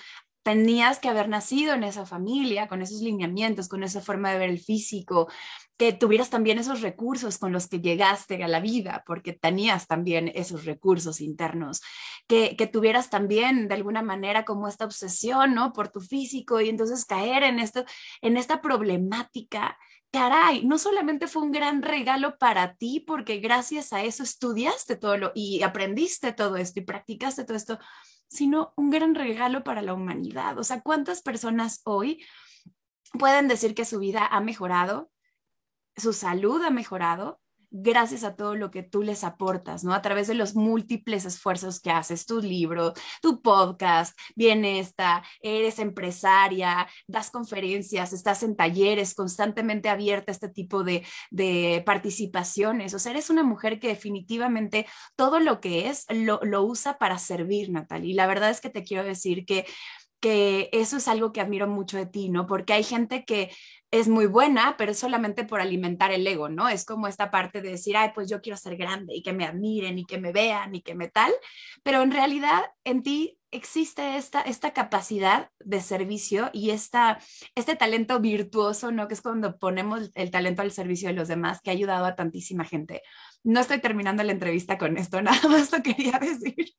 tenías que haber nacido en esa familia, con esos lineamientos, con esa forma de ver el físico, que tuvieras también esos recursos con los que llegaste a la vida, porque tenías también esos recursos internos, que, que tuvieras también de alguna manera como esta obsesión, ¿no? Por tu físico y entonces caer en, esto, en esta problemática caray, no solamente fue un gran regalo para ti, porque gracias a eso estudiaste todo lo y aprendiste todo esto y practicaste todo esto, sino un gran regalo para la humanidad. O sea, ¿cuántas personas hoy pueden decir que su vida ha mejorado, su salud ha mejorado gracias a todo lo que tú les aportas, ¿no? A través de los múltiples esfuerzos que haces, tu libro, tu podcast, viene esta, eres empresaria, das conferencias, estás en talleres, constantemente abierta a este tipo de, de participaciones. O sea, eres una mujer que definitivamente todo lo que es lo, lo usa para servir, Natalie. Y la verdad es que te quiero decir que que eso es algo que admiro mucho de ti, ¿no? Porque hay gente que es muy buena, pero solamente por alimentar el ego, ¿no? Es como esta parte de decir, ay, pues yo quiero ser grande y que me admiren y que me vean y que me tal, pero en realidad en ti existe esta, esta capacidad de servicio y esta, este talento virtuoso, ¿no? Que es cuando ponemos el talento al servicio de los demás, que ha ayudado a tantísima gente. No estoy terminando la entrevista con esto, nada más lo quería decir,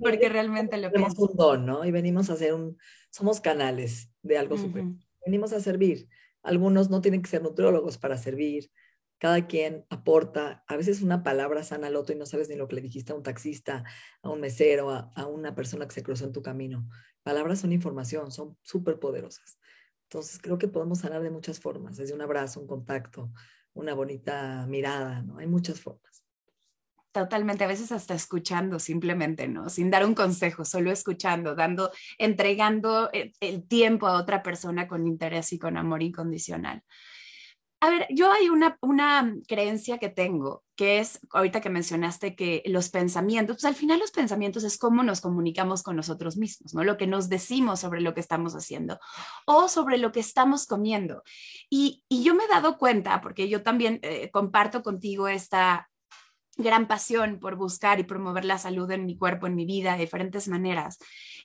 porque realmente lo Tenemos un don, ¿no? Y venimos a hacer un, somos canales de algo uh Venimos a servir. Algunos no tienen que ser nutriólogos para servir, cada quien aporta, a veces una palabra sana al otro y no sabes ni lo que le dijiste a un taxista, a un mesero, a, una persona que se cruzó en tu camino. Palabras son información, son súper poderosas. Entonces creo que podemos sanar de muchas formas, desde un abrazo, un contacto, una bonita mirada, ¿no? Hay muchas formas. Totalmente, a veces hasta escuchando simplemente, ¿no? Sin dar un consejo, solo escuchando, dando, entregando el, el tiempo a otra persona con interés y con amor incondicional. A ver, yo hay una, una creencia que tengo, que es, ahorita que mencionaste que los pensamientos, pues al final los pensamientos es cómo nos comunicamos con nosotros mismos, ¿no? Lo que nos decimos sobre lo que estamos haciendo o sobre lo que estamos comiendo. Y, y yo me he dado cuenta, porque yo también eh, comparto contigo esta gran pasión por buscar y promover la salud en mi cuerpo, en mi vida, de diferentes maneras.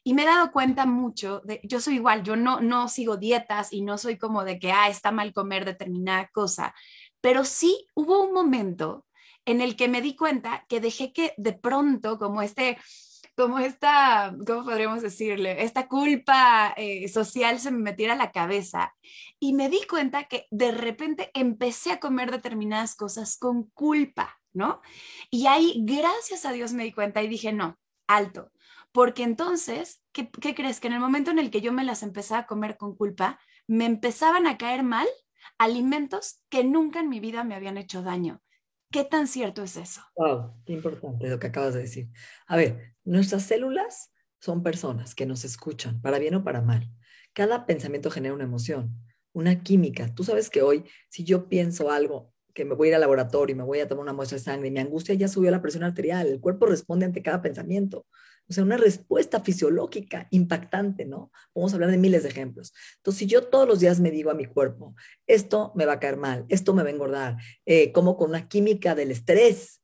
Y me he dado cuenta mucho de, yo soy igual, yo no, no sigo dietas y no soy como de que, ah, está mal comer determinada cosa, pero sí hubo un momento en el que me di cuenta que dejé que de pronto, como este, como esta, ¿cómo podríamos decirle? Esta culpa eh, social se me metiera a la cabeza y me di cuenta que de repente empecé a comer determinadas cosas con culpa, ¿no? Y ahí, gracias a Dios, me di cuenta y dije, no, alto, porque entonces, ¿qué, ¿qué, crees? Que en el momento en el que yo me las empezaba a comer con culpa, me empezaban a caer mal alimentos que nunca en mi vida me habían hecho daño. ¿Qué tan cierto es eso? Wow, qué importante lo que acabas de decir. A ver, nuestras células son personas que nos escuchan, para bien o para mal. Cada pensamiento genera una emoción, una química. Tú sabes que hoy, si yo pienso algo, me voy a ir al laboratorio y me voy a tomar una muestra de sangre y mi angustia ya subió la presión arterial, el cuerpo responde ante cada pensamiento. O sea, una respuesta fisiológica impactante, ¿no? Vamos a hablar de miles de ejemplos. Entonces, si yo todos los días me digo a mi cuerpo, esto me va a caer mal, esto me va a engordar, eh, como con una química del estrés,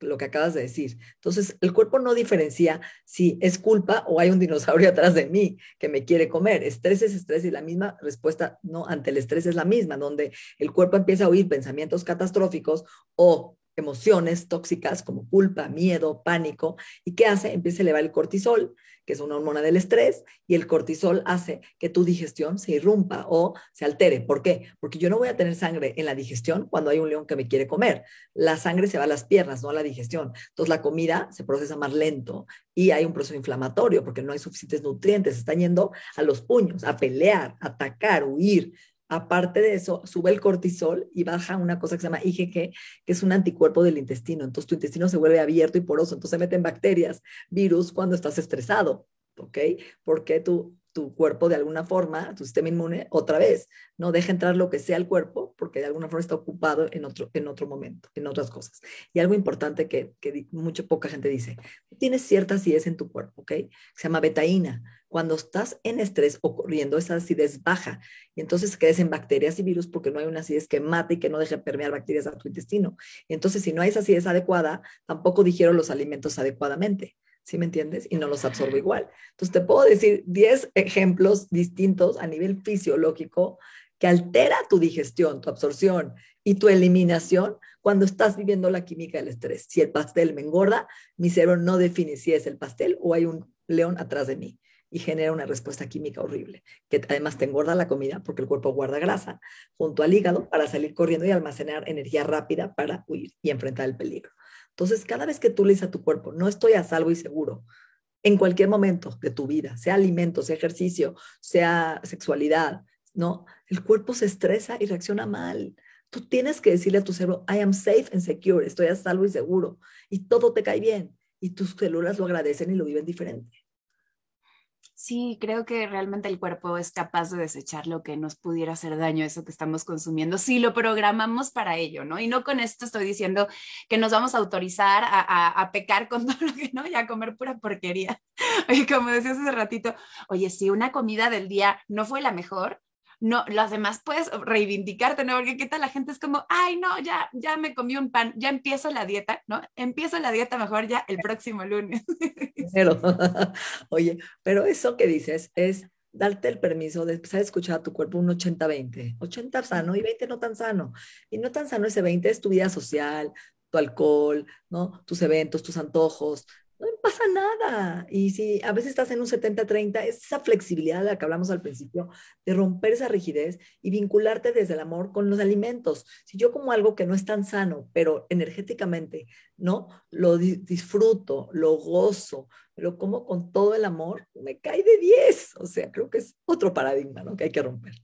lo que acabas de decir. Entonces, el cuerpo no diferencia si es culpa o hay un dinosaurio atrás de mí que me quiere comer. Estrés es estrés y la misma respuesta no ante el estrés es la misma, donde el cuerpo empieza a oír pensamientos catastróficos o emociones tóxicas como culpa, miedo, pánico. ¿Y qué hace? Empieza a elevar el cortisol, que es una hormona del estrés, y el cortisol hace que tu digestión se irrumpa o se altere. ¿Por qué? Porque yo no voy a tener sangre en la digestión cuando hay un león que me quiere comer. La sangre se va a las piernas, no a la digestión. Entonces la comida se procesa más lento y hay un proceso inflamatorio porque no hay suficientes nutrientes. Están yendo a los puños, a pelear, a atacar, huir. Aparte de eso, sube el cortisol y baja una cosa que se llama IgG, que es un anticuerpo del intestino. Entonces tu intestino se vuelve abierto y poroso, entonces se meten bacterias, virus cuando estás estresado, ¿ok? Porque tu, tu cuerpo de alguna forma, tu sistema inmune, otra vez, no deja entrar lo que sea al cuerpo porque de alguna forma está ocupado en otro, en otro momento, en otras cosas. Y algo importante que, que mucha poca gente dice, tienes cierta acidez en tu cuerpo, ¿ok? Se llama betaína cuando estás en estrés ocurriendo, esa acidez baja y entonces crecen bacterias y virus porque no hay una acidez que mate y que no deje permear bacterias a tu intestino. Entonces, si no hay esa acidez adecuada, tampoco digiero los alimentos adecuadamente. ¿Sí me entiendes? Y no los absorbo igual. Entonces, te puedo decir 10 ejemplos distintos a nivel fisiológico que altera tu digestión, tu absorción y tu eliminación cuando estás viviendo la química del estrés. Si el pastel me engorda, mi cerebro no define si es el pastel o hay un león atrás de mí y genera una respuesta química horrible, que además te engorda la comida porque el cuerpo guarda grasa junto al hígado para salir corriendo y almacenar energía rápida para huir y enfrentar el peligro. Entonces, cada vez que tú le dices a tu cuerpo, no estoy a salvo y seguro, en cualquier momento de tu vida, sea alimento, sea ejercicio, sea sexualidad, ¿no? El cuerpo se estresa y reacciona mal. Tú tienes que decirle a tu cerebro, I am safe and secure, estoy a salvo y seguro, y todo te cae bien, y tus células lo agradecen y lo viven diferente. Sí, creo que realmente el cuerpo es capaz de desechar lo que nos pudiera hacer daño, eso que estamos consumiendo, si lo programamos para ello, ¿no? Y no con esto estoy diciendo que nos vamos a autorizar a, pecar con todo lo que no y a comer pura porquería. Oye, como decías hace ratito, oye, si una comida del día no fue la mejor, no, las demás puedes reivindicarte, ¿no? Porque qué tal la gente es como, ay, no, ya, ya me comí un pan, ya empiezo la dieta, ¿no? Empiezo la dieta mejor ya el próximo lunes. Pero, oye, pero eso que dices es darte el permiso de empezar a escuchar a tu cuerpo un 80-20, 80 sano y 20 no tan sano. Y no tan sano ese 20 es tu vida social, tu alcohol, ¿no? Tus eventos, tus antojos, pasa nada. Y si a veces estás en un 70-30, es esa flexibilidad de la que hablamos al principio, de romper esa rigidez y vincularte desde el amor con los alimentos. Si yo como algo que no es tan sano, pero energéticamente, ¿no? Lo disfruto, lo gozo, lo como con todo el amor, me cae de 10. O sea, creo que es otro paradigma, ¿no? Que hay que romper.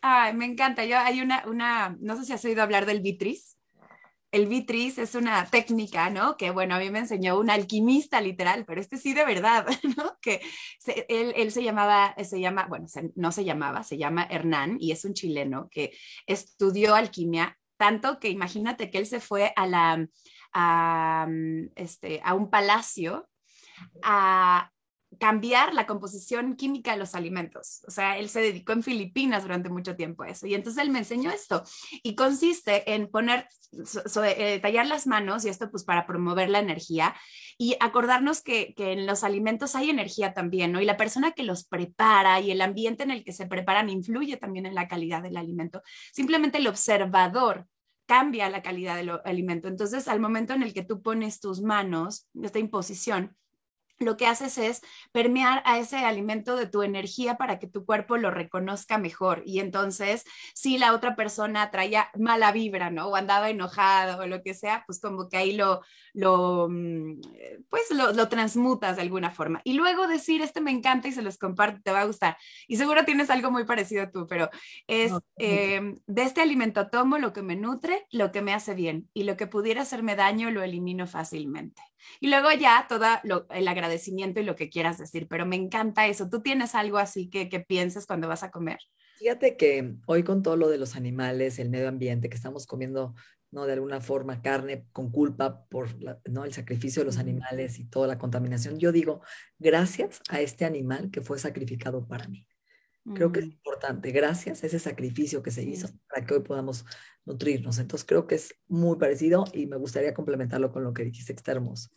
Ay, me encanta. Yo hay una, una, no sé si has oído hablar del vitris el vitris es una técnica, ¿no? Que bueno, a mí me enseñó un alquimista literal, pero este sí de verdad, ¿no? Que él, se llamaba, se llama, bueno, no se llamaba, se llama Hernán y es un chileno que estudió alquimia tanto que imagínate que él se fue a la, a, este, a un palacio a cambiar la composición química de los alimentos. O sea, él se dedicó en Filipinas durante mucho tiempo a eso. Y entonces él me enseñó esto. Y consiste en poner, eh, tallar las manos, y esto pues para promover la energía, y acordarnos que, que, en los alimentos hay energía también, ¿no? Y la persona que los prepara y el ambiente en el que se preparan influye también en la calidad del alimento. Simplemente el observador cambia la calidad del alimento. Entonces, al momento en el que tú pones tus manos, esta imposición, lo que haces es permear a ese alimento de tu energía para que tu cuerpo lo reconozca mejor. Y entonces, si la otra persona traía mala vibra, ¿no? O andaba enojado o lo que sea, pues como que ahí lo, lo mm, pues lo, transmutas de alguna forma. Y luego decir, este me encanta y se los comparto, te va a gustar. Y seguro tienes algo muy parecido tú, pero es, em, de este alimento tomo lo que me nutre, lo que me hace bien y lo que pudiera hacerme daño lo elimino fácilmente. Y luego ya todo el agradecimiento y lo que quieras decir, pero me encanta eso. ¿Tú tienes algo así que, que pienses cuando vas a comer? Fíjate que hoy con todo lo de los animales, el medio ambiente, que estamos comiendo, ¿no? De alguna forma carne con culpa por ¿no? el sacrificio de los animales y toda la contaminación, yo digo, gracias a este animal que fue sacrificado para mí. Creo que es importante, gracias a ese sacrificio que se hizo para que hoy podamos nutrirnos. Entonces creo que es muy parecido y me gustaría complementarlo con lo que dijiste, está hermoso.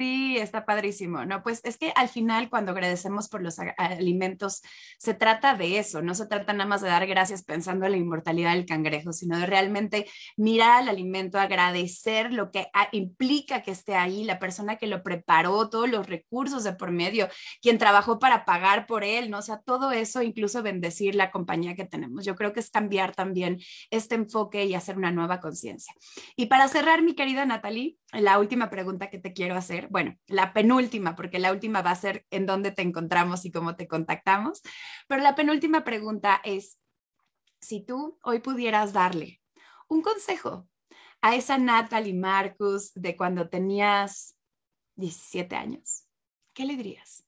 Sí, está padrísimo. No, pues es que al final cuando agradecemos por los alimentos, se trata de eso, no se trata nada más de dar gracias pensando en la inmortalidad del cangrejo, sino de realmente mirar al alimento, agradecer lo que implica que esté ahí, la persona que lo preparó, todos los recursos de por medio, quien trabajó para pagar por él, ¿no? O sea, todo eso, incluso bendecir la compañía que tenemos. Yo creo que es cambiar también este enfoque y hacer una nueva conciencia. Y para cerrar, mi querida Natalie, la última pregunta que te quiero hacer bueno, la penúltima, porque la última va a ser en dónde te encontramos y cómo te contactamos, pero la penúltima pregunta es, si tú hoy pudieras darle un consejo a esa Natalie Marcus de cuando tenías 17 años, ¿qué le dirías?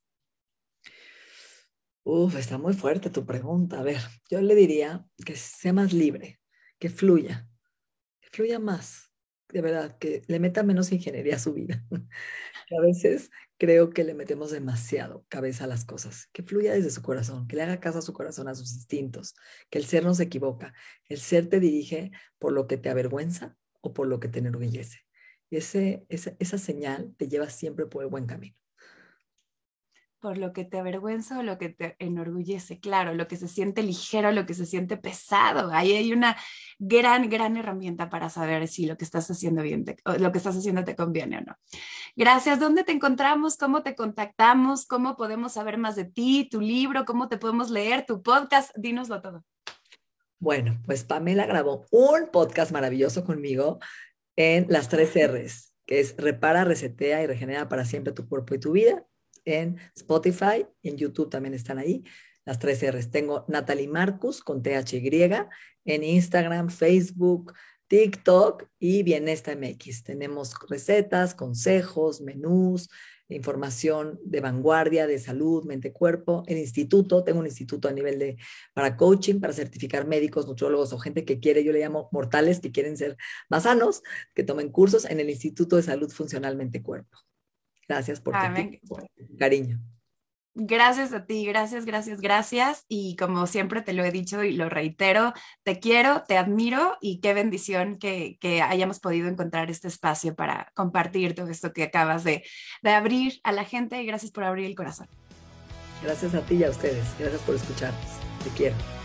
Uf, está muy fuerte tu pregunta. A ver, yo le diría que sea más libre, que fluya, que fluya más de verdad, que le meta menos ingeniería a su vida. a veces creo que le metemos demasiado cabeza a las cosas, que fluya desde su corazón, que le haga caso a su corazón, a sus instintos, que el ser no se equivoca, el ser te dirige por lo que te avergüenza o por lo que te enorgullece. Y esa, esa señal te lleva siempre por el buen camino por lo que te avergüenza o lo que te enorgullece, claro, lo que se siente ligero, lo que se siente pesado. Ahí hay una gran, gran herramienta para saber si lo que estás haciendo bien, lo que estás haciendo te conviene o no. Gracias. ¿Dónde te encontramos? ¿Cómo te contactamos? ¿Cómo podemos saber más de ti, tu libro? ¿Cómo te podemos leer, tu podcast? Dínoslo todo. Bueno, pues Pamela grabó un podcast maravilloso conmigo en las tres R's, que es repara, resetea y regenera para siempre tu cuerpo y tu vida en Spotify, en YouTube también están ahí las tres R's. Tengo Natalie Marcus con THY en Instagram, Facebook, TikTok y Bienesta MX. Tenemos recetas, consejos, menús, información de vanguardia, de salud, mente, cuerpo. El instituto, tengo un instituto a nivel de, para coaching, para certificar médicos, nutriólogos o gente que quiere, yo le llamo mortales, que quieren ser más sanos, que tomen cursos en el Instituto de Salud Funcional Mente Cuerpo. Gracias por tu cariño. Gracias a ti, gracias, gracias, gracias. Y como siempre te lo he dicho y lo reitero, te quiero, te admiro y qué bendición que, hayamos podido encontrar este espacio para compartir todo esto que acabas de, de abrir a la gente y gracias por abrir el corazón. Gracias a ti y a ustedes. Gracias por escucharnos. Te quiero.